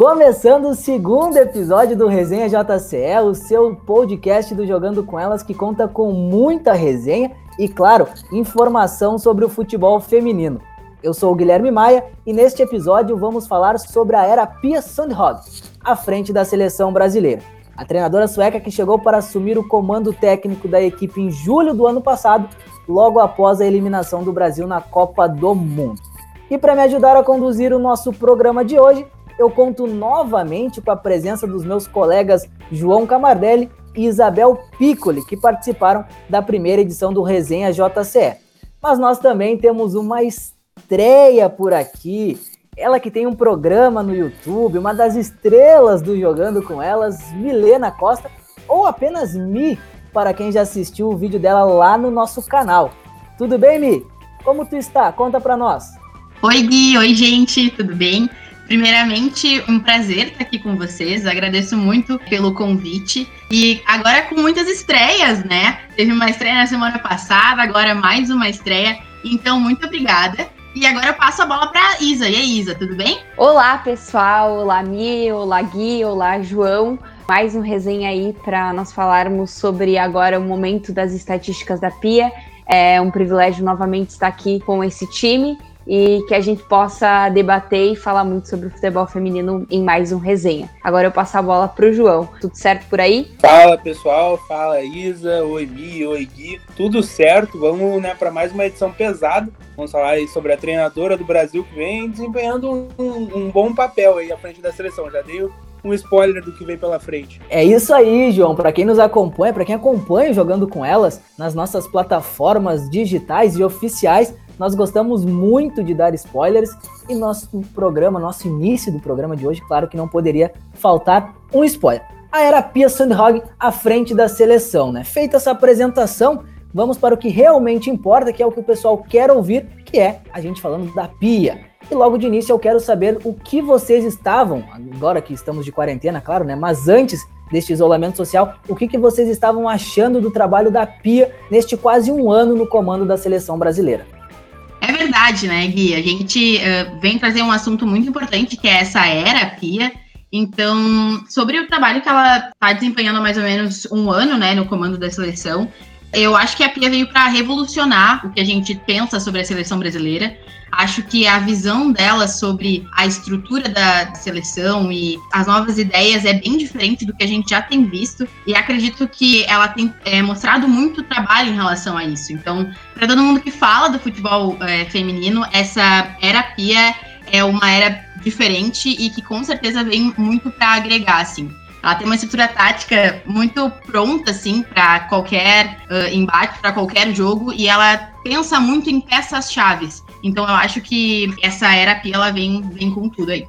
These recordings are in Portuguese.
Começando o segundo episódio do Resenha JCE, o seu podcast do Jogando com Elas, que conta com muita resenha e, claro, informação sobre o futebol feminino. Eu sou o Guilherme Maia e neste episódio vamos falar sobre a era Pia Sundhage, à frente da seleção brasileira. A treinadora sueca que chegou para assumir o comando técnico da equipe em julho do ano passado, logo após a eliminação do Brasil na Copa do Mundo. E para me ajudar a conduzir o nosso programa de hoje, eu conto novamente com a presença dos meus colegas João Camardelli e Isabel Piccoli, que participaram da primeira edição do Resenha JCE. Mas nós também temos uma estreia por aqui. Ela que tem um programa no YouTube, uma das estrelas do Jogando com Elas, Milena Costa, ou apenas Mi, para quem já assistiu o vídeo dela lá no nosso canal. Tudo bem, Mi? Como tu está? Conta para nós. Oi, Gui. Oi, gente. Tudo bem? Primeiramente, um prazer estar aqui com vocês. Agradeço muito pelo convite. E agora com muitas estreias, né? Teve uma estreia na semana passada, agora mais uma estreia. Então, muito obrigada. E agora eu passo a bola para Isa. E aí, Isa, tudo bem? Olá, pessoal. Olá, Mi. Olá, Gui. Olá, João. Mais um resenha aí para nós falarmos sobre agora o momento das estatísticas da Pia. É um privilégio novamente estar aqui com esse time e que a gente possa debater e falar muito sobre o futebol feminino em mais um resenha. Agora eu passo a bola para o João. Tudo certo por aí? Fala pessoal, fala Isa, oi Mi, oi Gui. Tudo certo, vamos né, para mais uma edição pesada. Vamos falar aí sobre a treinadora do Brasil que vem desempenhando um, um bom papel aí à frente da seleção. Já dei um spoiler do que vem pela frente. É isso aí, João. Para quem nos acompanha, para quem acompanha jogando com elas nas nossas plataformas digitais e oficiais, nós gostamos muito de dar spoilers e nosso programa, nosso início do programa de hoje, claro que não poderia faltar um spoiler. A era Pia Sandhog à frente da seleção, né? Feita essa apresentação, vamos para o que realmente importa, que é o que o pessoal quer ouvir, que é a gente falando da Pia. E logo de início eu quero saber o que vocês estavam, agora que estamos de quarentena, claro, né? Mas antes deste isolamento social, o que, que vocês estavam achando do trabalho da Pia neste quase um ano no comando da seleção brasileira? Verdade, né, Gui? A gente uh, vem trazer um assunto muito importante, que é essa era Pia. Então, sobre o trabalho que ela está desempenhando há mais ou menos um ano, né, no comando da seleção, eu acho que a Pia veio para revolucionar o que a gente pensa sobre a seleção brasileira. Acho que a visão dela sobre a estrutura da seleção e as novas ideias é bem diferente do que a gente já tem visto. E acredito que ela tem é, mostrado muito trabalho em relação a isso. Então, para todo mundo que fala do futebol é, feminino, essa era Pia é uma era diferente e que com certeza vem muito para agregar, assim. Ela tem uma estrutura tática muito pronta, assim, para qualquer uh, embate, para qualquer jogo, e ela pensa muito em peças chaves. Então eu acho que essa era Pia, ela vem, vem com tudo aí.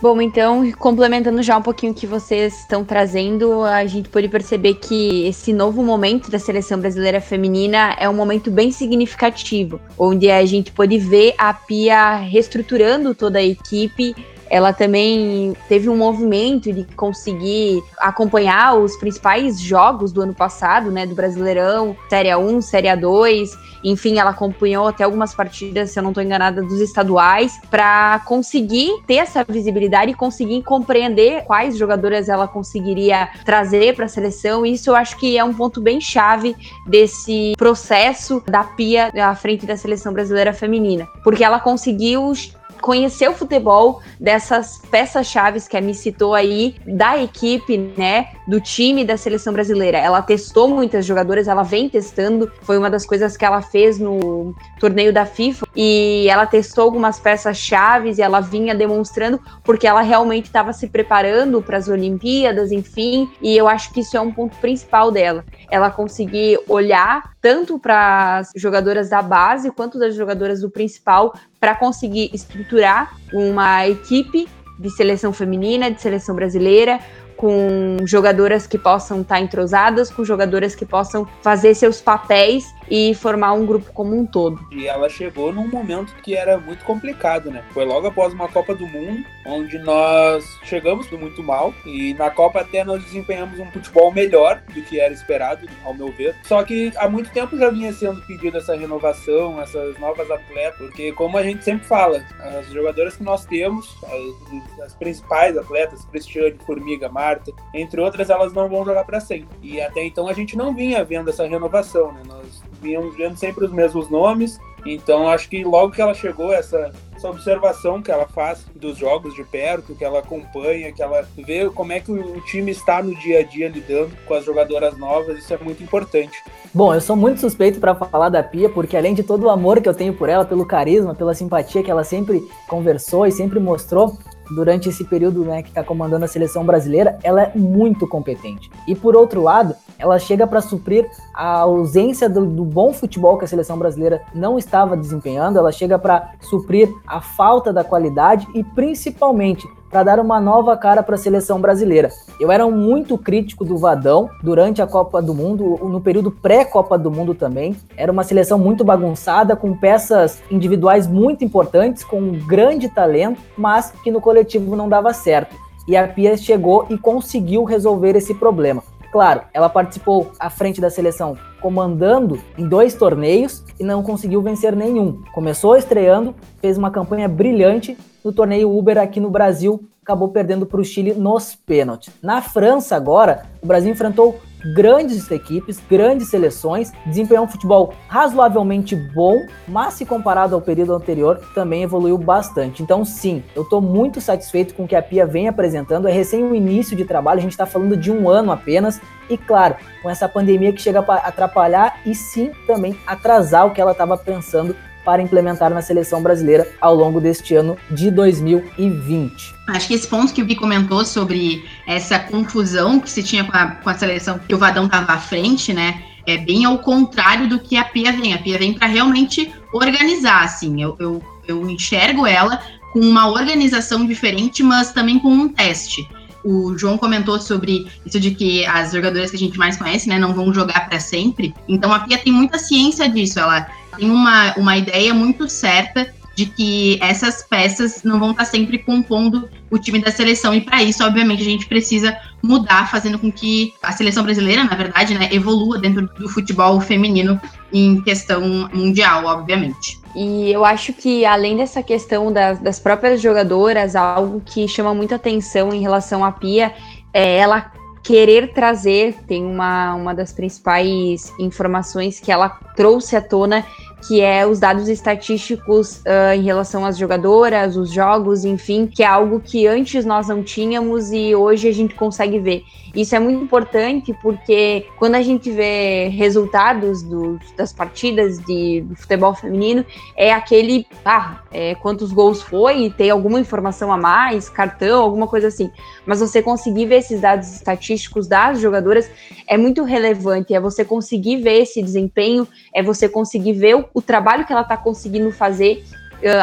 Bom, então, complementando já um pouquinho o que vocês estão trazendo, a gente pode perceber que esse novo momento da seleção brasileira feminina é um momento bem significativo, onde a gente pode ver a Pia reestruturando toda a equipe, ela também teve um movimento de conseguir acompanhar os principais jogos do ano passado, né, do Brasileirão, Série 1, Série 2, enfim, ela acompanhou até algumas partidas, se eu não estou enganada, dos estaduais, para conseguir ter essa visibilidade e conseguir compreender quais jogadoras ela conseguiria trazer para a seleção. Isso eu acho que é um ponto bem chave desse processo da Pia à frente da seleção brasileira feminina, porque ela conseguiu conhecer o futebol dessas peças-chave que a Mi citou aí, da equipe, né, do time da seleção brasileira. Ela testou muitas jogadoras, ela vem testando, foi uma das coisas que ela fez no torneio da FIFA, e ela testou algumas peças-chave e ela vinha demonstrando, porque ela realmente estava se preparando para as Olimpíadas, enfim, e eu acho que isso é um ponto principal dela. Ela conseguir olhar tanto para as jogadoras da base quanto das jogadoras do principal para conseguir estruturar uma equipe de seleção feminina, de seleção brasileira, com jogadoras que possam estar tá entrosadas, com jogadoras que possam fazer seus papéis e formar um grupo como um todo. E ela chegou num momento que era muito complicado, né? Foi logo após uma Copa do Mundo, onde nós chegamos muito mal e na Copa até nós desempenhamos um futebol melhor do que era esperado, ao meu ver. Só que há muito tempo já vinha sendo pedido essa renovação, essas novas atletas, porque como a gente sempre fala, as jogadoras que nós temos, as, as principais atletas, Cristiane, Formiga, Marta, entre outras, elas não vão jogar para sempre. E até então a gente não vinha vendo essa renovação, né? Nós vínhamos vendo sempre os mesmos nomes, então acho que logo que ela chegou, essa, essa observação que ela faz dos jogos de perto, que ela acompanha, que ela vê como é que o time está no dia a dia lidando com as jogadoras novas, isso é muito importante. Bom, eu sou muito suspeito para falar da Pia, porque além de todo o amor que eu tenho por ela, pelo carisma, pela simpatia que ela sempre conversou e sempre mostrou, durante esse período né, que está comandando a seleção brasileira, ela é muito competente. E por outro lado, ela chega para suprir a ausência do, do, bom futebol que a seleção brasileira não estava desempenhando, ela chega para suprir a falta da qualidade e principalmente para dar uma nova cara para a seleção brasileira. Eu era muito crítico do Vadão durante a Copa do Mundo, no período pré-Copa do Mundo também. Era uma seleção muito bagunçada, com peças individuais muito importantes, com um grande talento, mas que no coletivo não dava certo. E a Pia chegou e conseguiu resolver esse problema. Claro, ela participou à frente da seleção comandando em dois torneios e não conseguiu vencer nenhum. Começou estreando, fez uma campanha brilhante no torneio Uber aqui no Brasil, acabou perdendo para o Chile nos pênaltis. Na França agora, o Brasil enfrentou grandes equipes, grandes seleções, desempenhou um futebol razoavelmente bom, mas se comparado ao período anterior, também evoluiu bastante. Então, sim, eu estou muito satisfeito com o que a Pia vem apresentando. É recém o início de trabalho, a gente está falando de um ano apenas, e claro, com essa pandemia que chega a atrapalhar e sim também atrasar o que ela estava pensando para implementar na seleção brasileira ao longo deste ano de 2020. Acho que esse ponto que o Vi comentou sobre essa confusão que se tinha com a, com a seleção, que o Vadão estava à frente, né? É bem ao contrário do que a Pia vem. A Pia vem para realmente organizar, assim. Eu, eu, eu enxergo ela com uma organização diferente, mas também com um teste o João comentou sobre isso de que as jogadoras que a gente mais conhece, né, não vão jogar para sempre. Então a Pia tem muita ciência disso. Ela tem uma, uma ideia muito certa de que essas peças não vão estar sempre compondo o time da seleção. E para isso, obviamente, a gente precisa mudar, fazendo com que a seleção brasileira, na verdade, né, evolua dentro do futebol feminino em questão mundial, obviamente. E eu acho que, além dessa questão das, das próprias jogadoras, algo que chama muita atenção em relação à Pia é ela querer trazer, tem uma, uma das principais informações que ela trouxe à tona, que é os dados estatísticos uh, em relação às jogadoras, os jogos, enfim, que é algo que antes nós não tínhamos e hoje a gente consegue ver. Isso é muito importante porque quando a gente vê resultados do, das partidas de futebol feminino, é aquele, ah, é, quantos gols foi, tem alguma informação a mais, cartão, alguma coisa assim. Mas você conseguir ver esses dados estatísticos das jogadoras é muito relevante, é você conseguir ver esse desempenho, é você conseguir ver o, o trabalho que ela está conseguindo fazer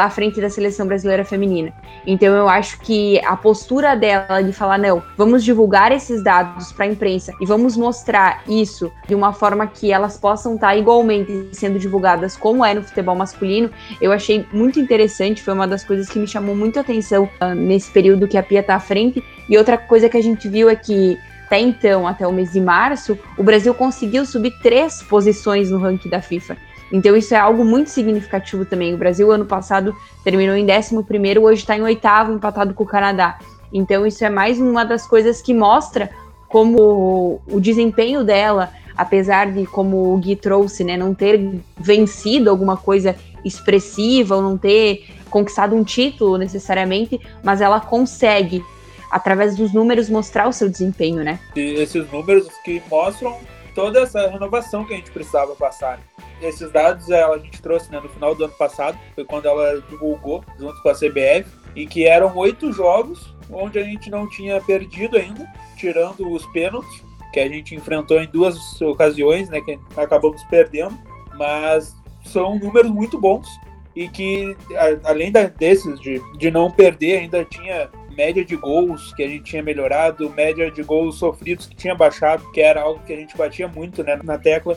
à frente da seleção brasileira feminina. Então eu acho que a postura dela de falar não, vamos divulgar esses dados para a imprensa e vamos mostrar isso de uma forma que elas possam estar tá igualmente sendo divulgadas como é no futebol masculino, eu achei muito interessante, foi uma das coisas que me chamou muito a atenção uh, nesse período que a Pia está à frente. E outra coisa que a gente viu é que até então, até o mês de março, o Brasil conseguiu subir três posições no ranking da FIFA. Então isso é algo muito significativo também. O Brasil ano passado terminou em 11 primeiro, hoje está em oitavo, empatado com o Canadá. Então isso é mais uma das coisas que mostra como o desempenho dela, apesar de como o Gui trouxe, né, não ter vencido alguma coisa expressiva ou não ter conquistado um título necessariamente, mas ela consegue através dos números mostrar o seu desempenho, né? E esses números que mostram toda essa renovação que a gente precisava passar. Esses dados a gente trouxe né, no final do ano passado, foi quando ela divulgou junto com a CBF, e que eram oito jogos onde a gente não tinha perdido ainda, tirando os pênaltis, que a gente enfrentou em duas ocasiões, né, que acabamos perdendo, mas são números muito bons e que, além desses, de, de não perder, ainda tinha média de gols que a gente tinha melhorado, média de gols sofridos que tinha baixado, que era algo que a gente batia muito né, na tecla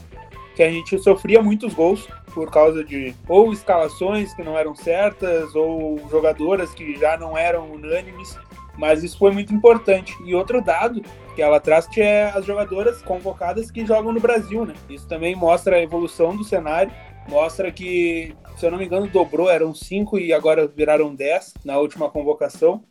que a gente sofria muitos gols por causa de ou escalações que não eram certas ou jogadoras que já não eram unânimes, mas isso foi muito importante. E outro dado que ela traz que é as jogadoras convocadas que jogam no Brasil, né? Isso também mostra a evolução do cenário, mostra que, se eu não me engano, dobrou, eram cinco e agora viraram dez na última convocação.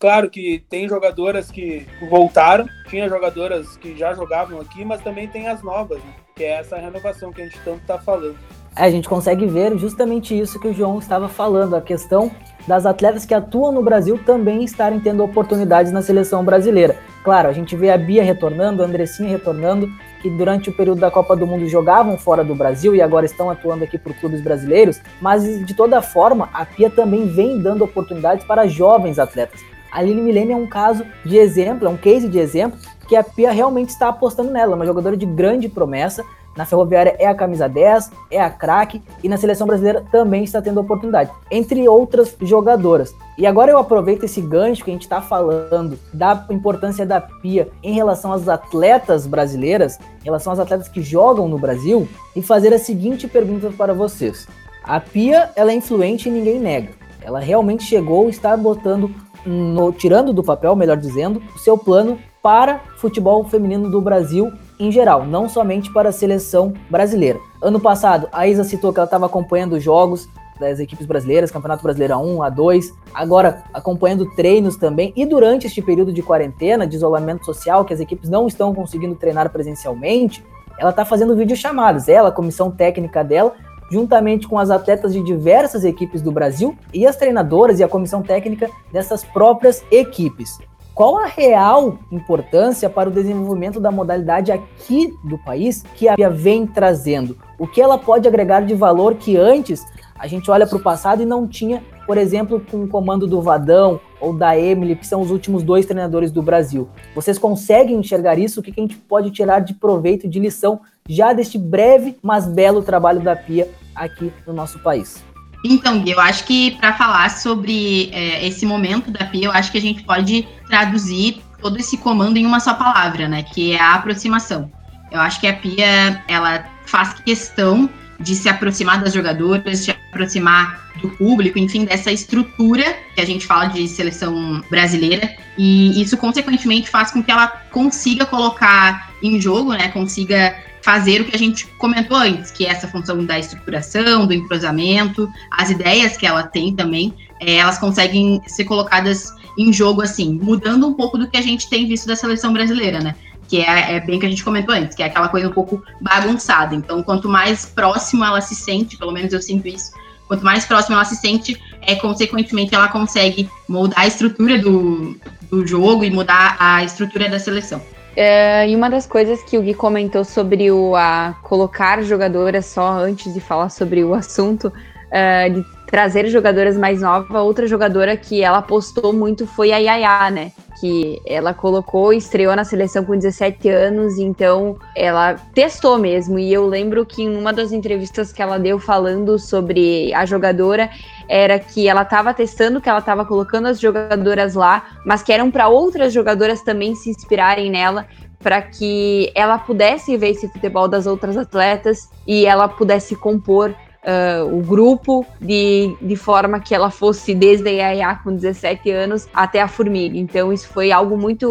Claro que tem jogadoras que voltaram, tinha jogadoras que já jogavam aqui, mas também tem as novas, né? que é essa renovação que a gente tanto está falando. É, a gente consegue ver justamente isso que o João estava falando, a questão das atletas que atuam no Brasil também estarem tendo oportunidades na seleção brasileira. Claro, a gente vê a Bia retornando, a Andressinha retornando, que durante o período da Copa do Mundo jogavam fora do Brasil e agora estão atuando aqui por clubes brasileiros, mas de toda forma, a Pia também vem dando oportunidades para jovens atletas. A Aline Milene é um caso de exemplo, é um case de exemplo, que a Pia realmente está apostando nela, uma jogadora de grande promessa. Na Ferroviária é a camisa 10, é a craque e na seleção brasileira também está tendo oportunidade, entre outras jogadoras. E agora eu aproveito esse gancho que a gente está falando da importância da Pia em relação às atletas brasileiras, em relação às atletas que jogam no Brasil, e fazer a seguinte pergunta para vocês. A Pia ela é influente e ninguém nega. Ela realmente chegou e está botando no, tirando do papel, melhor dizendo, o seu plano para futebol feminino do Brasil em geral, não somente para a seleção brasileira. Ano passado, a Isa citou que ela estava acompanhando os jogos das equipes brasileiras, Campeonato Brasileiro A1, A2, agora acompanhando treinos também, e durante este período de quarentena, de isolamento social, que as equipes não estão conseguindo treinar presencialmente, ela está fazendo videochamadas, ela, a comissão técnica dela, juntamente com as atletas de diversas equipes do Brasil e as treinadoras e a comissão técnica dessas próprias equipes. Qual a real importância para o desenvolvimento da modalidade aqui do país que a vem trazendo? O que ela pode agregar de valor que antes a gente olha para o passado e não tinha, por exemplo, com o comando do Vadão ou da Emily, que são os últimos dois treinadores do Brasil. Vocês conseguem enxergar isso? O que a gente pode tirar de proveito, de lição, já deste breve, mas belo trabalho da Pia aqui no nosso país? Então, Gui, eu acho que para falar sobre é, esse momento da Pia, eu acho que a gente pode traduzir todo esse comando em uma só palavra, né? Que é a aproximação. Eu acho que a Pia, ela faz questão de se aproximar das jogadoras, se aproximar do público, enfim, dessa estrutura que a gente fala de seleção brasileira. E isso, consequentemente, faz com que ela consiga colocar em jogo, né? Consiga fazer o que a gente comentou antes, que é essa função da estruturação, do entrosamento, as ideias que ela tem também, é, elas conseguem ser colocadas em jogo assim, mudando um pouco do que a gente tem visto da seleção brasileira, né? Que é, é bem que a gente comentou antes, que é aquela coisa um pouco bagunçada. Então, quanto mais próximo ela se sente, pelo menos eu sinto isso, quanto mais próximo ela se sente, é consequentemente ela consegue moldar a estrutura do, do jogo e mudar a estrutura da seleção. É, e uma das coisas que o Gui comentou sobre o a colocar jogadoras só antes de falar sobre o assunto, é, trazer jogadoras mais novas, outra jogadora que ela postou muito foi a Yaya, né? Que ela colocou, estreou na seleção com 17 anos, então ela testou mesmo. E eu lembro que em uma das entrevistas que ela deu falando sobre a jogadora, era que ela estava testando, que ela estava colocando as jogadoras lá, mas que eram para outras jogadoras também se inspirarem nela, para que ela pudesse ver esse futebol das outras atletas e ela pudesse compor uh, o grupo de, de forma que ela fosse desde a Yaya com 17 anos até a Formiga. Então isso foi algo muito,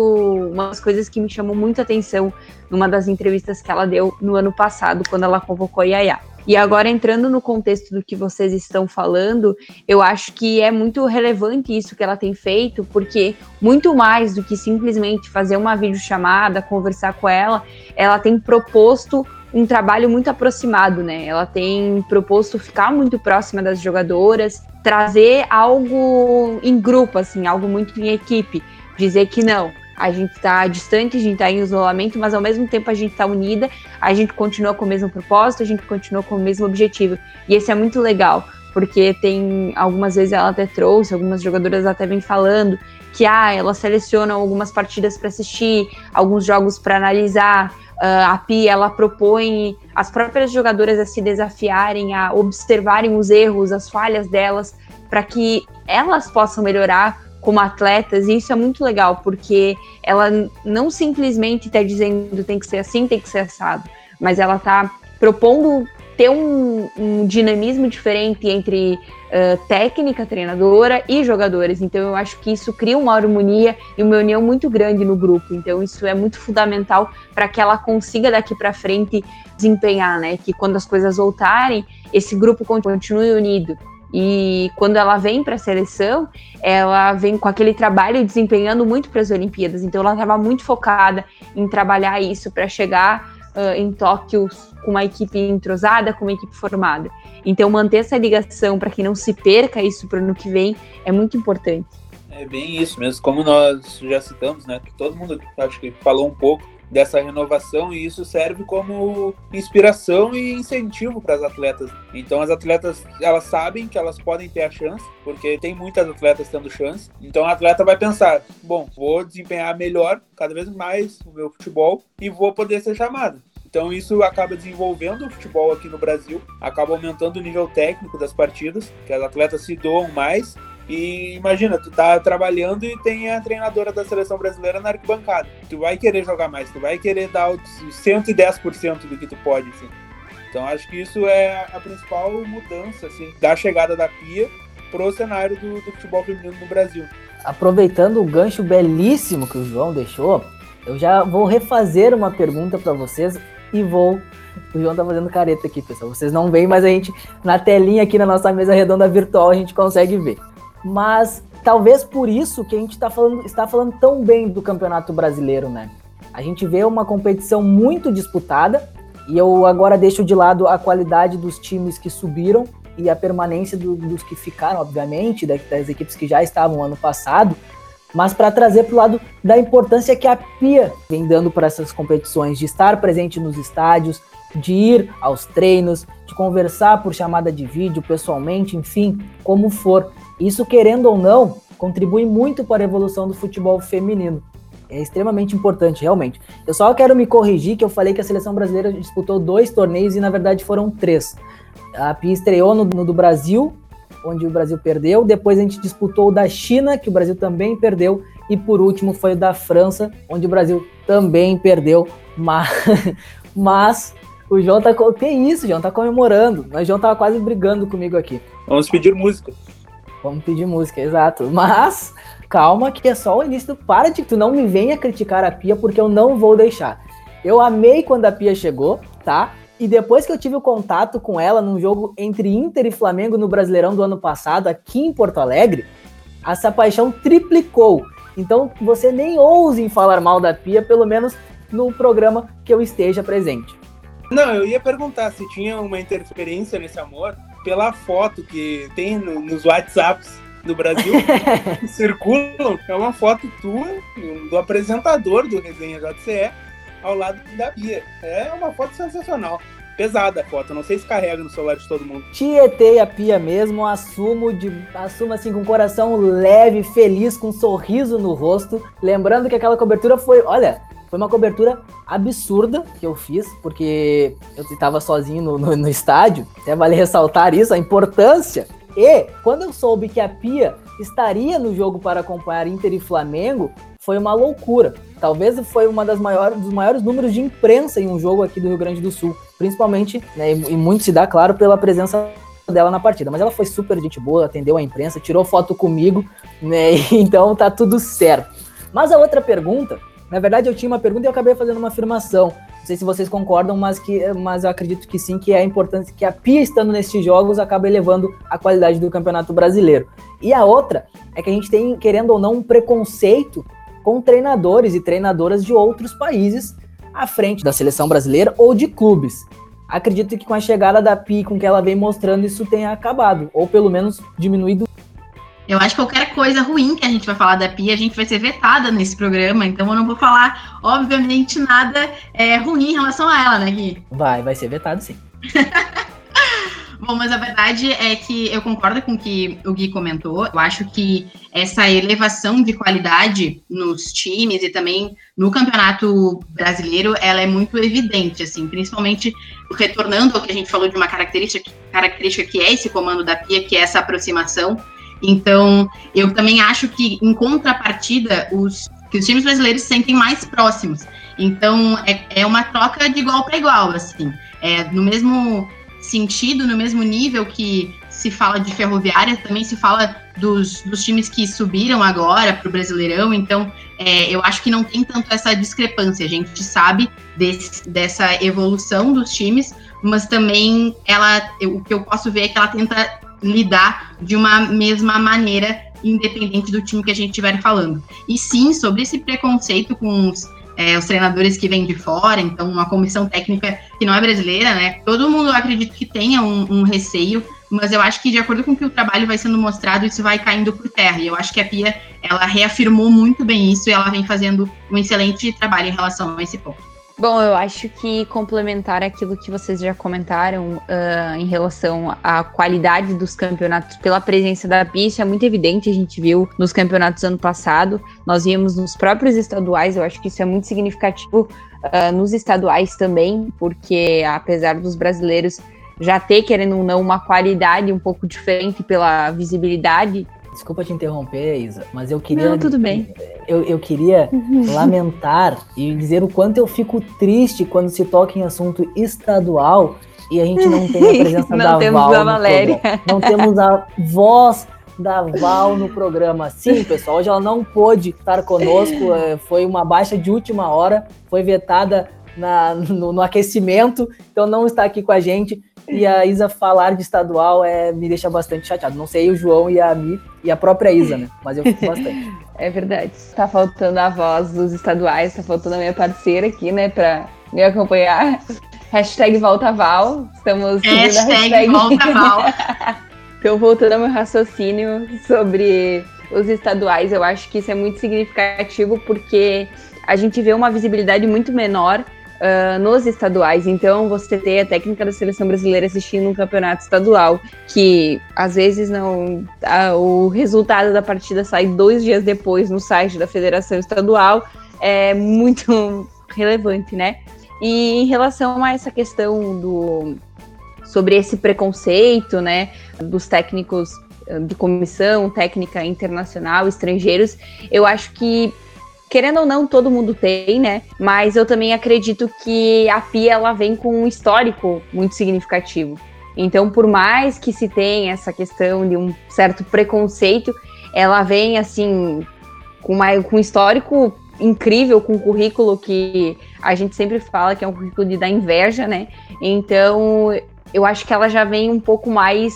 uma das coisas que me chamou muito atenção numa das entrevistas que ela deu no ano passado, quando ela convocou a Yaya. E agora, entrando no contexto do que vocês estão falando, eu acho que é muito relevante isso que ela tem feito, porque muito mais do que simplesmente fazer uma videochamada, conversar com ela, ela tem proposto um trabalho muito aproximado, né? Ela tem proposto ficar muito próxima das jogadoras, trazer algo em grupo, assim, algo muito em equipe. Dizer que não, a gente está distante, a gente está em isolamento, mas ao mesmo tempo a gente está unida, a gente continua com o mesmo propósito, a gente continua com o mesmo objetivo. E esse é muito legal, porque tem algumas vezes ela até trouxe, algumas jogadoras até vem falando que ah, ela seleciona algumas partidas para assistir, alguns jogos para analisar, Uh, a Pi ela propõe as próprias jogadoras a se desafiarem, a observarem os erros, as falhas delas, para que elas possam melhorar como atletas, e isso é muito legal, porque ela não simplesmente está dizendo tem que ser assim, tem que ser assado, mas ela está propondo ter um, um dinamismo diferente entre uh, técnica, treinadora e jogadores. Então eu acho que isso cria uma harmonia e uma união muito grande no grupo. Então isso é muito fundamental para que ela consiga daqui para frente desempenhar, né? Que quando as coisas voltarem, esse grupo continue unido. E quando ela vem para a seleção, ela vem com aquele trabalho desempenhando muito para as Olimpíadas. Então ela estava muito focada em trabalhar isso para chegar uh, em Tóquio com uma equipe entrosada, com uma equipe formada. Então manter essa ligação para que não se perca isso para o ano que vem é muito importante. É bem isso mesmo, como nós já citamos, né? Que todo mundo acho que falou um pouco dessa renovação e isso serve como inspiração e incentivo para as atletas. Então as atletas elas sabem que elas podem ter a chance, porque tem muitas atletas tendo chance. Então a atleta vai pensar: bom, vou desempenhar melhor cada vez mais o meu futebol e vou poder ser chamada. Então isso acaba desenvolvendo o futebol aqui no Brasil, acaba aumentando o nível técnico das partidas, que as atletas se doam mais e imagina, tu tá trabalhando e tem a treinadora da seleção brasileira na arquibancada. Tu vai querer jogar mais, tu vai querer dar o 110% do que tu pode, assim. Então acho que isso é a principal mudança, assim, da chegada da Pia pro cenário do, do futebol feminino no Brasil. Aproveitando o gancho belíssimo que o João deixou, eu já vou refazer uma pergunta para vocês e vou. O João tá fazendo careta aqui, pessoal. Vocês não veem, mas a gente, na telinha aqui na nossa mesa redonda virtual, a gente consegue ver mas talvez por isso que a gente tá falando, está falando tão bem do Campeonato Brasileiro, né? A gente vê uma competição muito disputada e eu agora deixo de lado a qualidade dos times que subiram e a permanência do, dos que ficaram, obviamente, das equipes que já estavam ano passado, mas para trazer para o lado da importância que a PIA vem dando para essas competições, de estar presente nos estádios, de ir aos treinos, de conversar por chamada de vídeo, pessoalmente, enfim, como for. Isso, querendo ou não, contribui muito para a evolução do futebol feminino. É extremamente importante, realmente. Eu só quero me corrigir que eu falei que a seleção brasileira disputou dois torneios e na verdade foram três. A Pia estreou no, no do Brasil, onde o Brasil perdeu. Depois a gente disputou o da China, que o Brasil também perdeu. E por último foi o da França, onde o Brasil também perdeu. Mas, mas o João tá. Que isso, João? Tá comemorando. Mas o João tava quase brigando comigo aqui. Vamos pedir música. Vamos pedir música, exato. Mas calma que é só o início do para de tu não me venha criticar a Pia porque eu não vou deixar. Eu amei quando a Pia chegou, tá? E depois que eu tive o contato com ela num jogo entre Inter e Flamengo no Brasileirão do ano passado, aqui em Porto Alegre, essa paixão triplicou. Então você nem ouse em falar mal da Pia, pelo menos no programa que eu esteja presente. Não, eu ia perguntar se tinha uma interferência nesse amor, pela foto que tem no, nos WhatsApps do Brasil que circulam. É uma foto tua, do apresentador do Resenha JCE, ao lado da Bia. É uma foto sensacional. Pesada a foto, não sei se carrega no celular de todo mundo. Tietei a pia mesmo, assumo, de, assumo assim com o coração leve, feliz, com um sorriso no rosto. Lembrando que aquela cobertura foi, olha, foi uma cobertura absurda que eu fiz, porque eu estava sozinho no, no, no estádio. Até vale ressaltar isso, a importância. E quando eu soube que a Pia estaria no jogo para acompanhar Inter e Flamengo, foi uma loucura. Talvez foi uma das maiores dos maiores números de imprensa em um jogo aqui do Rio Grande do Sul, principalmente, né, e muito se dá claro pela presença dela na partida. Mas ela foi super gente boa, atendeu a imprensa, tirou foto comigo, né? Então tá tudo certo. Mas a outra pergunta na verdade, eu tinha uma pergunta e eu acabei fazendo uma afirmação. Não sei se vocês concordam, mas, que, mas eu acredito que sim, que é importante que a Pia estando nesses jogos acaba elevando a qualidade do Campeonato Brasileiro. E a outra é que a gente tem, querendo ou não, um preconceito com treinadores e treinadoras de outros países à frente da seleção brasileira ou de clubes. Acredito que com a chegada da Pia, com que ela vem mostrando, isso tenha acabado, ou pelo menos diminuído eu acho que qualquer coisa ruim que a gente vai falar da Pia, a gente vai ser vetada nesse programa, então eu não vou falar, obviamente, nada é, ruim em relação a ela, né, Gui? Vai, vai ser vetado sim. Bom, mas a verdade é que eu concordo com o que o Gui comentou. Eu acho que essa elevação de qualidade nos times e também no campeonato brasileiro, ela é muito evidente, assim, principalmente retornando ao que a gente falou de uma característica, característica que é esse comando da Pia, que é essa aproximação então, eu também acho que, em contrapartida, os, que os times brasileiros se sentem mais próximos. Então, é, é uma troca de igual para igual, assim. é, no mesmo sentido, no mesmo nível que se fala de ferroviária, também se fala dos, dos times que subiram agora para o Brasileirão, então é, eu acho que não tem tanto essa discrepância. A gente sabe desse, dessa evolução dos times, mas também ela, eu, o que eu posso ver é que ela tenta lidar de uma mesma maneira, independente do time que a gente estiver falando. E sim, sobre esse preconceito com os, é, os treinadores que vêm de fora, então uma comissão técnica que não é brasileira, né? Todo mundo acredito que tenha um, um receio mas eu acho que de acordo com que o trabalho vai sendo mostrado, isso vai caindo por terra. E eu acho que a Pia, ela reafirmou muito bem isso e ela vem fazendo um excelente trabalho em relação a esse ponto. Bom, eu acho que complementar aquilo que vocês já comentaram uh, em relação à qualidade dos campeonatos pela presença da pista é muito evidente. A gente viu nos campeonatos ano passado, nós vimos nos próprios estaduais. Eu acho que isso é muito significativo uh, nos estaduais também, porque apesar dos brasileiros já ter, querendo ou não, uma qualidade um pouco diferente pela visibilidade. Desculpa te interromper, Isa, mas eu queria. Não, tudo bem. Eu, eu queria lamentar e dizer o quanto eu fico triste quando se toca em assunto estadual e a gente não tem a presença não da temos Val. A Valéria. Não temos a voz da Val no programa. Sim, pessoal, hoje ela não pôde estar conosco, é, foi uma baixa de última hora, foi vetada na, no, no, aquecimento, então não está aqui com a gente. E a Isa falar de estadual é, me deixa bastante chateado. Não sei o João e a Mi e a própria Isa, né? Mas eu fico bastante. É verdade. Tá faltando a voz dos estaduais, tá faltando a minha parceira aqui, né, pra me acompanhar. Hashtag volta Val. Estamos hashtag, hashtag volta Val. então, voltando ao meu raciocínio sobre os estaduais, eu acho que isso é muito significativo porque a gente vê uma visibilidade muito menor uh, nos estaduais. Então, você ter a técnica da seleção brasileira assistindo um campeonato estadual, que às vezes não. Uh, o resultado da partida sai dois dias depois no site da federação estadual, é muito relevante, né? E em relação a essa questão do sobre esse preconceito, né, dos técnicos de comissão técnica internacional, estrangeiros, eu acho que querendo ou não, todo mundo tem, né? Mas eu também acredito que a Pia ela vem com um histórico muito significativo. Então, por mais que se tenha essa questão de um certo preconceito, ela vem assim com, uma, com um histórico incrível, com um currículo que a gente sempre fala que é um currículo de dar inveja, né? Então, eu acho que ela já vem um pouco mais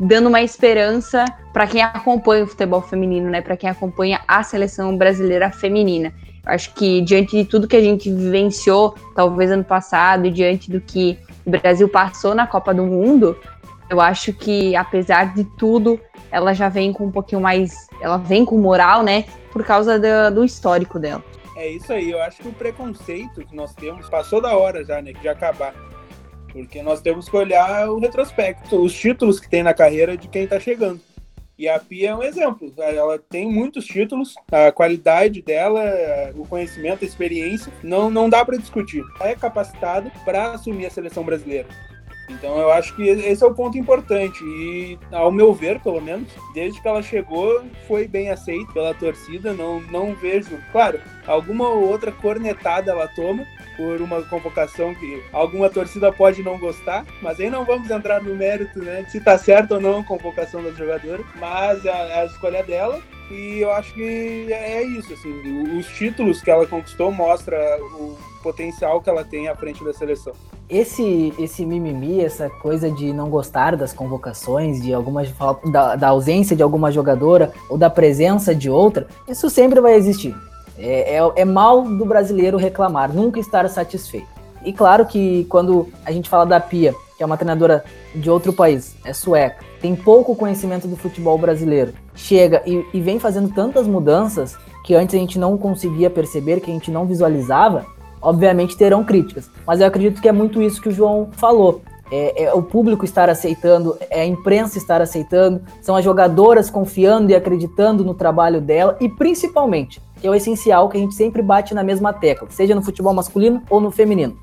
dando uma esperança para quem acompanha o futebol feminino, né? Para quem acompanha a seleção brasileira feminina. Eu acho que diante de tudo que a gente vivenciou, talvez ano passado, diante do que o Brasil passou na Copa do Mundo, eu acho que apesar de tudo, ela já vem com um pouquinho mais, ela vem com moral, né? Por causa do, do histórico dela. É isso aí, eu acho que o preconceito que nós temos passou da hora já, né? De acabar. Porque nós temos que olhar o retrospecto, os títulos que tem na carreira de quem está chegando. E a Pia é um exemplo. Ela tem muitos títulos, a qualidade dela, o conhecimento, a experiência, não, não dá para discutir. Ela é capacitada para assumir a seleção brasileira. Então eu acho que esse é o ponto importante. E, ao meu ver, pelo menos, desde que ela chegou, foi bem aceita pela torcida. Não, não vejo, claro, alguma outra cornetada ela toma por uma convocação que alguma torcida pode não gostar, mas aí não vamos entrar no mérito, né, se tá certo ou não a convocação das jogadoras, mas a, a escolha dela e eu acho que é, é isso, assim, os títulos que ela conquistou mostra o potencial que ela tem à frente da seleção. Esse, esse mimimi, essa coisa de não gostar das convocações, de alguma da, da ausência de alguma jogadora ou da presença de outra, isso sempre vai existir. É, é, é, mal do brasileiro reclamar, nunca estar satisfeito. E claro que quando a gente fala da Pia, que é uma treinadora de outro país, é sueca, tem pouco conhecimento do futebol brasileiro, chega e, e vem fazendo tantas mudanças que antes a gente não conseguia perceber, que a gente não visualizava, obviamente terão críticas. Mas eu acredito que é muito isso que o João falou. É, é, o público estar aceitando, é a imprensa estar aceitando, são as jogadoras confiando e acreditando no trabalho dela e principalmente, que é o essencial que a gente sempre bate na mesma tecla, seja no futebol masculino ou no feminino.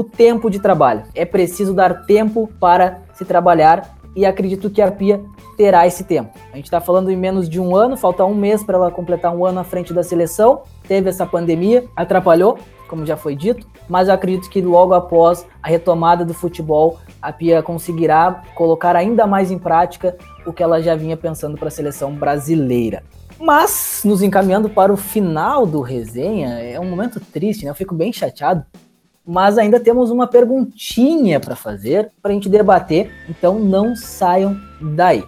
O tempo de trabalho. É preciso dar tempo para se trabalhar e acredito que a Pia terá esse tempo. A gente está falando em menos de um ano, falta um mês para ela completar um ano à frente da seleção. Teve essa pandemia, atrapalhou, como já foi dito, mas eu acredito que logo após a retomada do futebol, a Pia conseguirá colocar ainda mais em prática o que ela já vinha pensando para a seleção brasileira. Mas, nos encaminhando para o final do resenha, é um momento triste, né? Eu fico bem chateado. Mas ainda temos uma perguntinha para fazer, para a gente debater, então não saiam daí.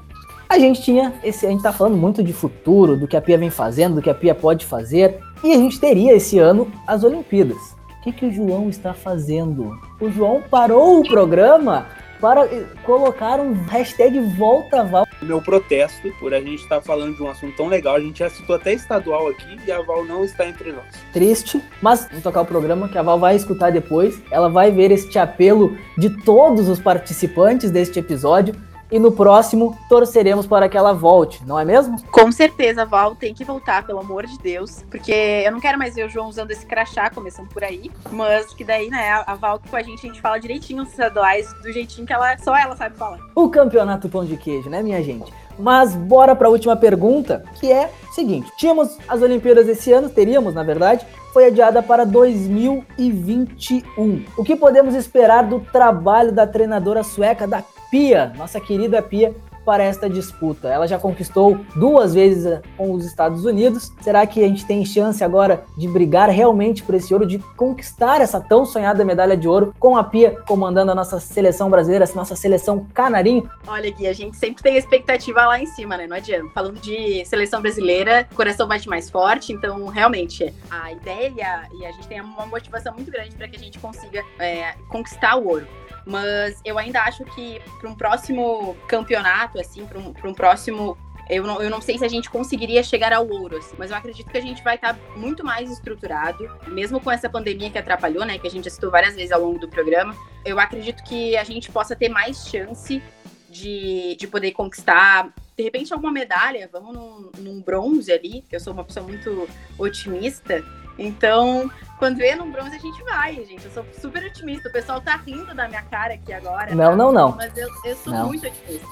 A gente tinha esse, a gente tá falando muito de futuro, do que a Pia vem fazendo, do que a Pia pode fazer, e a gente teria esse ano as Olimpíadas. O que, que o João está fazendo? O João parou o programa para colocar um hashtag Volta Val. Meu protesto por a gente estar tá falando de um assunto tão legal, a gente já citou até estadual aqui e a Val não está entre nós. Triste, mas vamos tocar o programa que a Val vai escutar depois. Ela vai ver este apelo de todos os participantes deste episódio e no próximo torceremos para que ela volte, não é mesmo? Com certeza, Val tem que voltar, pelo amor de Deus, porque eu não quero mais ver o João usando esse crachá, começando por aí, mas que daí, né, a Val com a gente, a gente fala direitinho os estaduais, do jeitinho que ela, só ela sabe falar. O campeonato pão de queijo, né, minha gente? Mas bora para a última pergunta, que é o seguinte: tínhamos as Olimpíadas esse ano, teríamos, na verdade, foi adiada para 2021. O que podemos esperar do trabalho da treinadora sueca da Pia, nossa querida Pia, para esta disputa. Ela já conquistou duas vezes eh, com os Estados Unidos. Será que a gente tem chance agora de brigar realmente por esse ouro, de conquistar essa tão sonhada medalha de ouro com a Pia comandando a nossa seleção brasileira, a nossa seleção canarinho? Olha, Gui, a gente sempre tem expectativa lá em cima, né? Não adianta. Falando de seleção brasileira, o coração bate mais forte, então realmente a ideia e a gente tem uma motivação muito grande para que a gente consiga é, conquistar o ouro mas eu ainda acho que para um próximo campeonato, assim, para um, um próximo eu não, eu não sei se a gente conseguiria chegar ao ouro, assim, mas eu acredito que a gente vai estar tá muito mais estruturado, mesmo com essa pandemia que atrapalhou, né? Que a gente citou várias vezes ao longo do programa. Eu acredito que a gente possa ter mais chance de, de poder conquistar, de repente, alguma medalha. Vamos num, num bronze ali, que eu sou uma pessoa muito otimista. Então, quando vê num bronze, a gente vai, gente. Eu sou super otimista. O pessoal tá rindo da minha cara aqui agora. Não, tá? não, não. Mas eu, eu sou não. muito otimista.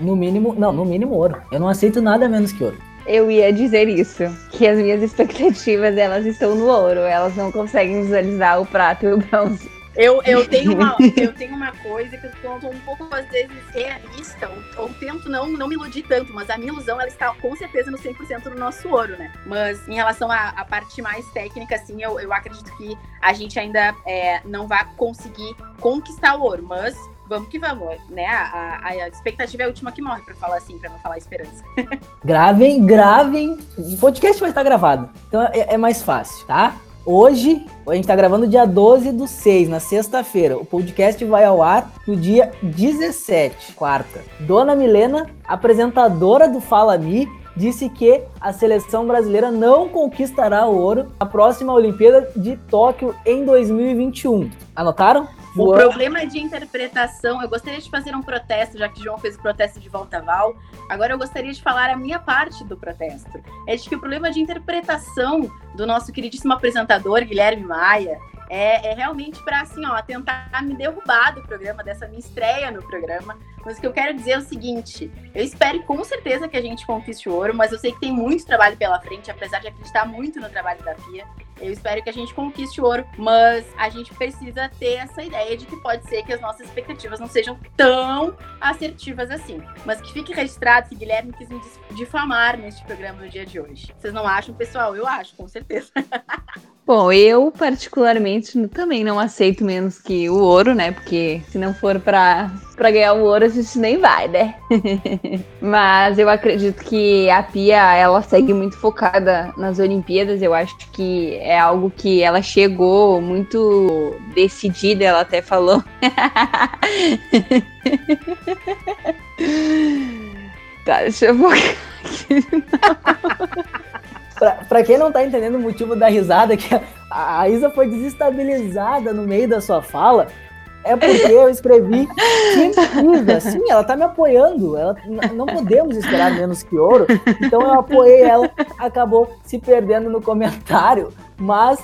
No mínimo, não, no mínimo ouro. Eu não aceito nada menos que ouro. Eu ia dizer isso, que as minhas expectativas elas estão no ouro, elas não conseguem visualizar o prato e o bronze. Eu, eu, tenho uma, eu tenho uma coisa que eu estou um pouco, às vezes, realista, ou, ou, tento não, não me iludir tanto, mas a minha ilusão, ela está com certeza no 100% do nosso ouro, né? Mas em relação à, à, parte mais técnica, assim, eu, eu acredito que a gente ainda é, não vai conseguir conquistar o ouro, mas vamos que vamos, né? A, a, a, expectativa é a última que morre, para falar assim, para não falar esperança. gravem, gravem. O podcast vai estar gravado, então é, é mais fácil, tá? Hoje, a gente está gravando dia 12 do 6, na sexta-feira. O podcast vai ao ar no dia 17, quarta. Dona Milena, apresentadora do Fala Mi, disse que a seleção brasileira não conquistará o ouro na próxima Olimpíada de Tóquio em 2021. Anotaram? O problema de interpretação, eu gostaria de fazer um protesto, já que João fez o protesto de volta Val. Agora eu gostaria de falar a minha parte do protesto. É de que o problema de interpretação do nosso queridíssimo apresentador, Guilherme Maia, é, é realmente para assim, ó, tentar me derrubar do programa, dessa minha estreia no programa. Mas o que eu quero dizer é o seguinte: eu espero com certeza que a gente conquiste o ouro, mas eu sei que tem muito trabalho pela frente, apesar de acreditar muito no trabalho da FIA. Eu espero que a gente conquiste o ouro, mas a gente precisa ter essa ideia de que pode ser que as nossas expectativas não sejam tão assertivas assim. Mas que fique registrado que Guilherme quis me difamar neste programa no dia de hoje. Vocês não acham, pessoal? Eu acho, com certeza. Bom, eu particularmente também não aceito menos que o ouro, né? Porque se não for para para ganhar o ouro a gente nem vai, né? Mas eu acredito que a Pia ela segue muito focada nas Olimpíadas. Eu acho que é algo que ela chegou muito decidida. Ela até falou. tá, deixa eu pra, pra quem não tá entendendo o motivo da risada, que a, a Isa foi desestabilizada no meio da sua fala, é porque eu escrevi Isa. Sim, ela tá me apoiando. Ela, não podemos esperar menos que ouro. Então eu apoiei ela, acabou se perdendo no comentário. Mas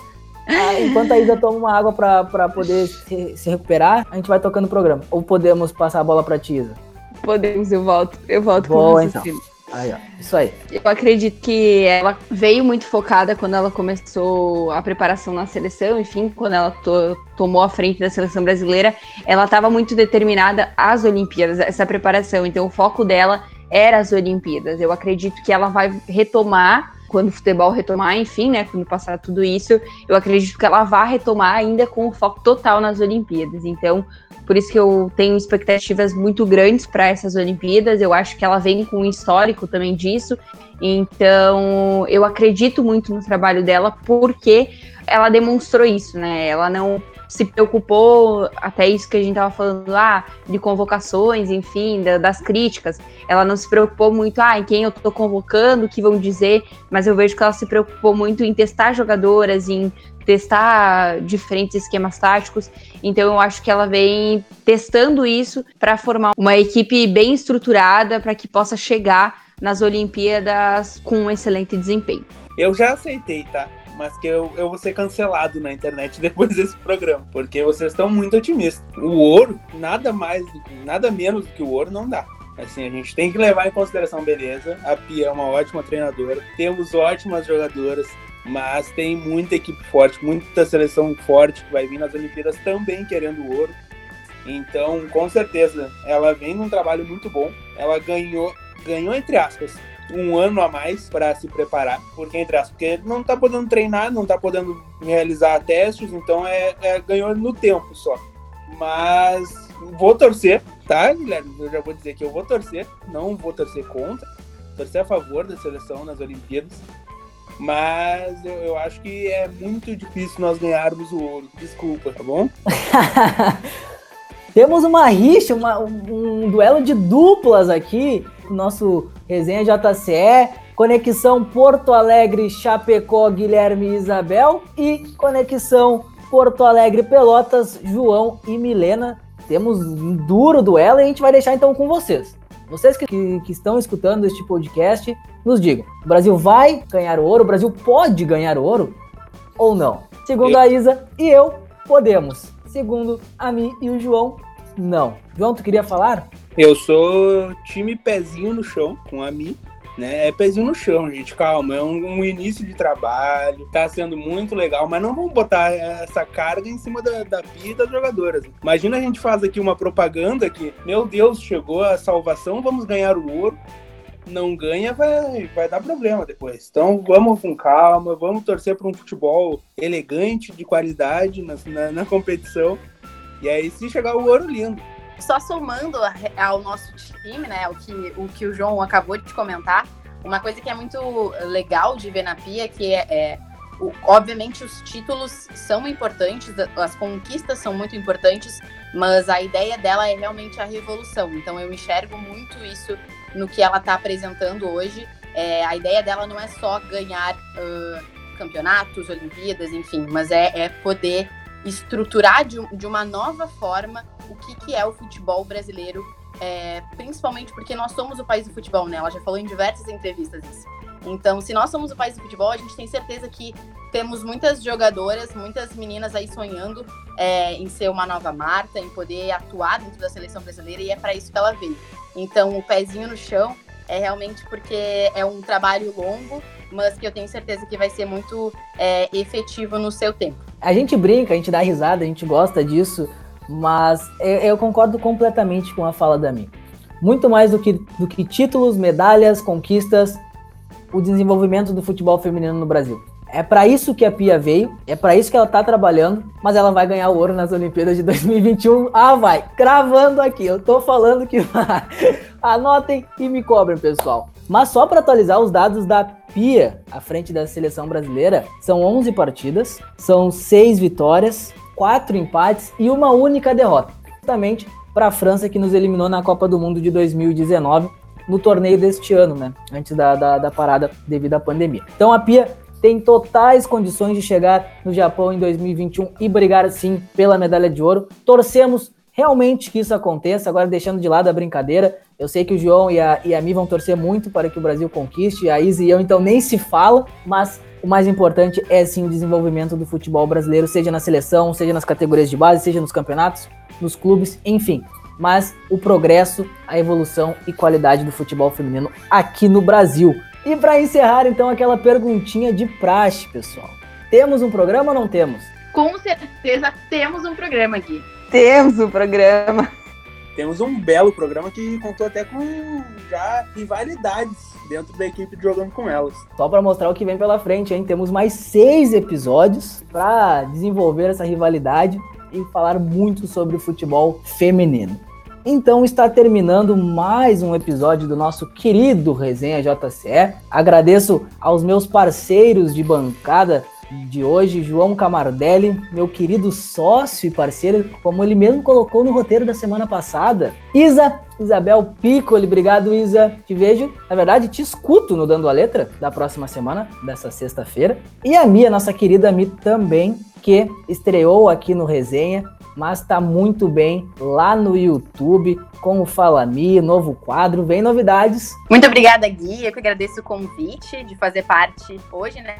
ah, enquanto a Isa toma uma água para poder se, se, recuperar, a gente vai tocando o programa. Ou podemos passar a bola pra ti, Isa? Podemos, eu volto. Eu volto Boa, com então. Aí, ó. Isso aí. Eu acredito que ela veio muito focada quando ela começou a preparação na seleção, enfim, quando ela to tomou a frente da seleção brasileira, ela estava muito determinada às Olimpíadas, essa preparação. Então, o foco dela era as Olimpíadas. Eu acredito que ela vai retomar quando o futebol retomar, enfim, né, quando passar tudo isso, eu acredito que ela vai retomar ainda com o foco total nas Olimpíadas. Então, por isso que eu tenho expectativas muito grandes para essas Olimpíadas. Eu acho que ela vem com um histórico também disso. Então, eu acredito muito no trabalho dela porque ela demonstrou isso, né? Ela não se preocupou, até isso que a gente estava falando lá, de convocações, enfim, da, das críticas. Ela não se preocupou muito, ah, em quem eu estou convocando, o que vão dizer, mas eu vejo que ela se preocupou muito em testar jogadoras, em testar diferentes esquemas táticos. Então eu acho que ela vem testando isso para formar uma equipe bem estruturada para que possa chegar nas Olimpíadas com um excelente desempenho. Eu já aceitei, tá? Mas que eu, eu vou ser cancelado na internet depois desse programa, porque vocês estão muito otimistas. O ouro, nada mais, nada menos do que o ouro não dá. Assim, a gente tem que levar em consideração, beleza, a Pia é uma ótima treinadora, temos ótimas jogadoras, mas tem muita equipe forte, muita seleção forte que vai vir nas Olimpíadas também querendo ouro. Então, com certeza, ela vem num trabalho muito bom. Ela ganhou, ganhou entre aspas, um ano a mais para se preparar, porque entre aspas, porque não tá podendo treinar, não tá podendo realizar testes, então é, é ganhou no tempo só. Mas vou torcer, tá, Guilherme? Eu já vou dizer que eu vou torcer, não vou torcer contra, torcer a favor da seleção nas Olimpíadas. Mas eu, eu acho que é muito difícil nós ganharmos o ouro. Desculpa, tá bom? Temos uma rixa, uma, um, um duelo de duplas aqui. Nosso resenha JCE, Conexão Porto Alegre, Chapecó, Guilherme e Isabel. E Conexão Porto Alegre, Pelotas, João e Milena. Temos um duro duelo e a gente vai deixar então com vocês. Vocês que, que, que, estão escutando este podcast, nos digam: o Brasil vai ganhar ouro? O Brasil pode ganhar ouro? Ou não? Segundo a Isa e eu, podemos. Segundo a mim e o João, não. João, tu queria falar? Eu sou time pezinho no chão com a mim. Né? É pezinho no chão, gente. Calma, é um, um, início de trabalho, tá sendo muito legal, mas não vamos botar essa carga em cima da, da pia das jogadoras. Imagina a gente faz aqui uma propaganda que, meu Deus, chegou a salvação, vamos ganhar o ouro. Não ganha, vai, vai dar problema depois. Então vamos com calma, vamos torcer para um futebol elegante, de qualidade na, na, na competição. E aí, se chegar o ouro, lindo só somando ao nosso time, né, o que, o que o João acabou de comentar, uma coisa que é muito legal de ver na Pia, que é, é o, obviamente os títulos são importantes, as conquistas são muito importantes, mas a ideia dela é realmente a revolução. Então eu enxergo muito isso no que ela está apresentando hoje. É, a ideia dela não é só ganhar uh, campeonatos, Olimpíadas, enfim, mas é, é poder estruturar de, de uma nova forma o que, que é o futebol brasileiro, é, principalmente porque nós somos o país do futebol, né? Ela já falou em diversas entrevistas isso. Então, se nós somos o país do futebol, a gente tem certeza que temos muitas jogadoras, muitas meninas aí sonhando é, em ser uma nova Marta, em poder atuar dentro da seleção brasileira, e é para isso que ela veio. Então, o pezinho no chão é realmente porque é um trabalho longo, mas que eu tenho certeza que vai ser muito é, efetivo no seu tempo. A gente brinca, a gente dá risada, a gente gosta disso, mas eu concordo completamente com a fala da mim. Muito mais do que, do que títulos, medalhas, conquistas, o desenvolvimento do futebol feminino no Brasil. É para isso que a Pia veio, é para isso que ela tá trabalhando, mas ela vai ganhar ouro nas Olimpíadas de 2021. Ah, vai! Cravando aqui, eu tô falando que vai. Anotem e me cobrem, pessoal. Mas só para atualizar os dados da Pia à frente da seleção brasileira, são 11 partidas, são 6 vitórias, quatro empates e uma única derrota, justamente para a França que nos eliminou na Copa do Mundo de 2019 no torneio deste ano, né? Antes da, da, da parada devido à pandemia. Então a Pia tem totais condições de chegar no Japão em 2021 e brigar sim pela medalha de ouro. Torcemos realmente que isso aconteça, agora deixando de lado a brincadeira. Eu sei que o João e a, e a Mi vão torcer muito para que o Brasil conquiste, a Izzy e eu então nem se fala, mas o mais importante é sim o desenvolvimento do futebol brasileiro, seja na seleção, seja nas categorias de base, seja nos campeonatos, nos clubes, enfim. mas o progresso, a evolução e qualidade do futebol feminino aqui no Brasil. E para encerrar, então, aquela perguntinha de praxe, pessoal. Temos um programa ou não temos? Com certeza temos um programa aqui. Temos um programa. Temos um belo programa que contou até com já rivalidades dentro da equipe jogando com elas. Só para mostrar o que vem pela frente, hein? Temos mais seis episódios para desenvolver essa rivalidade e falar muito sobre o futebol feminino. Então está terminando mais um episódio do nosso querido Resenha JCE. Agradeço aos meus parceiros de bancada de hoje, João Camardelli, meu querido sócio e parceiro, como ele mesmo colocou no roteiro da semana passada. Isa, Isabel Piccoli, obrigado Isa. Te vejo, na verdade, te escuto no Dando a Letra da próxima semana, dessa sexta-feira. E a Mia, nossa querida Mi também, que estreou aqui no Resenha mas está muito bem lá no YouTube com o Fala Mi, novo quadro, vem novidades. Muito obrigada, Gui. Eu que agradeço o convite de fazer parte hoje, né?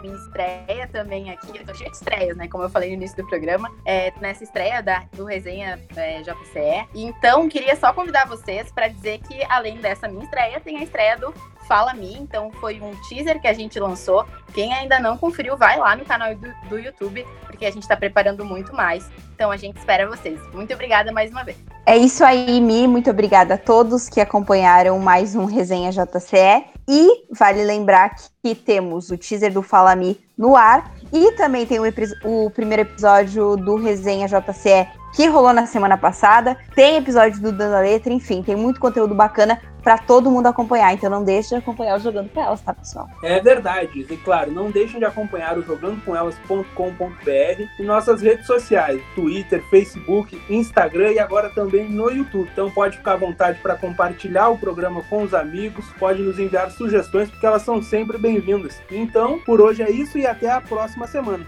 Minha estreia também aqui. Eu tô cheia de estreias, né? Como eu falei no início do programa, é, nessa estreia da, do Resenha é, JCE. Então, queria só convidar vocês para dizer que, além dessa minha estreia, tem a estreia do Fala Me. Então, foi um teaser que a gente lançou. Quem ainda não conferiu, vai lá no canal do, do YouTube, porque a gente está preparando muito mais. Então, a gente espera vocês. Muito obrigada mais uma vez. É isso aí, Mi. Muito obrigada a todos que acompanharam mais um Resenha JCE. E vale lembrar que temos o teaser do Fala Mi no ar. E também tem o, o primeiro episódio do Resenha JCE que rolou na semana passada. Tem episódio do Dando a Letra, enfim, tem muito conteúdo bacana para todo mundo acompanhar. Então não deixe de acompanhar o Jogando com Elas, tá, pessoal? É verdade. E claro, não deixem de acompanhar o jogandocomelas.com.br e nossas redes sociais: Twitter, Facebook, Instagram e agora também no YouTube. Então pode ficar à vontade para compartilhar o programa com os amigos, pode nos enviar sugestões, porque elas são sempre bem-vindas. Então, por hoje é isso e até a próxima semana.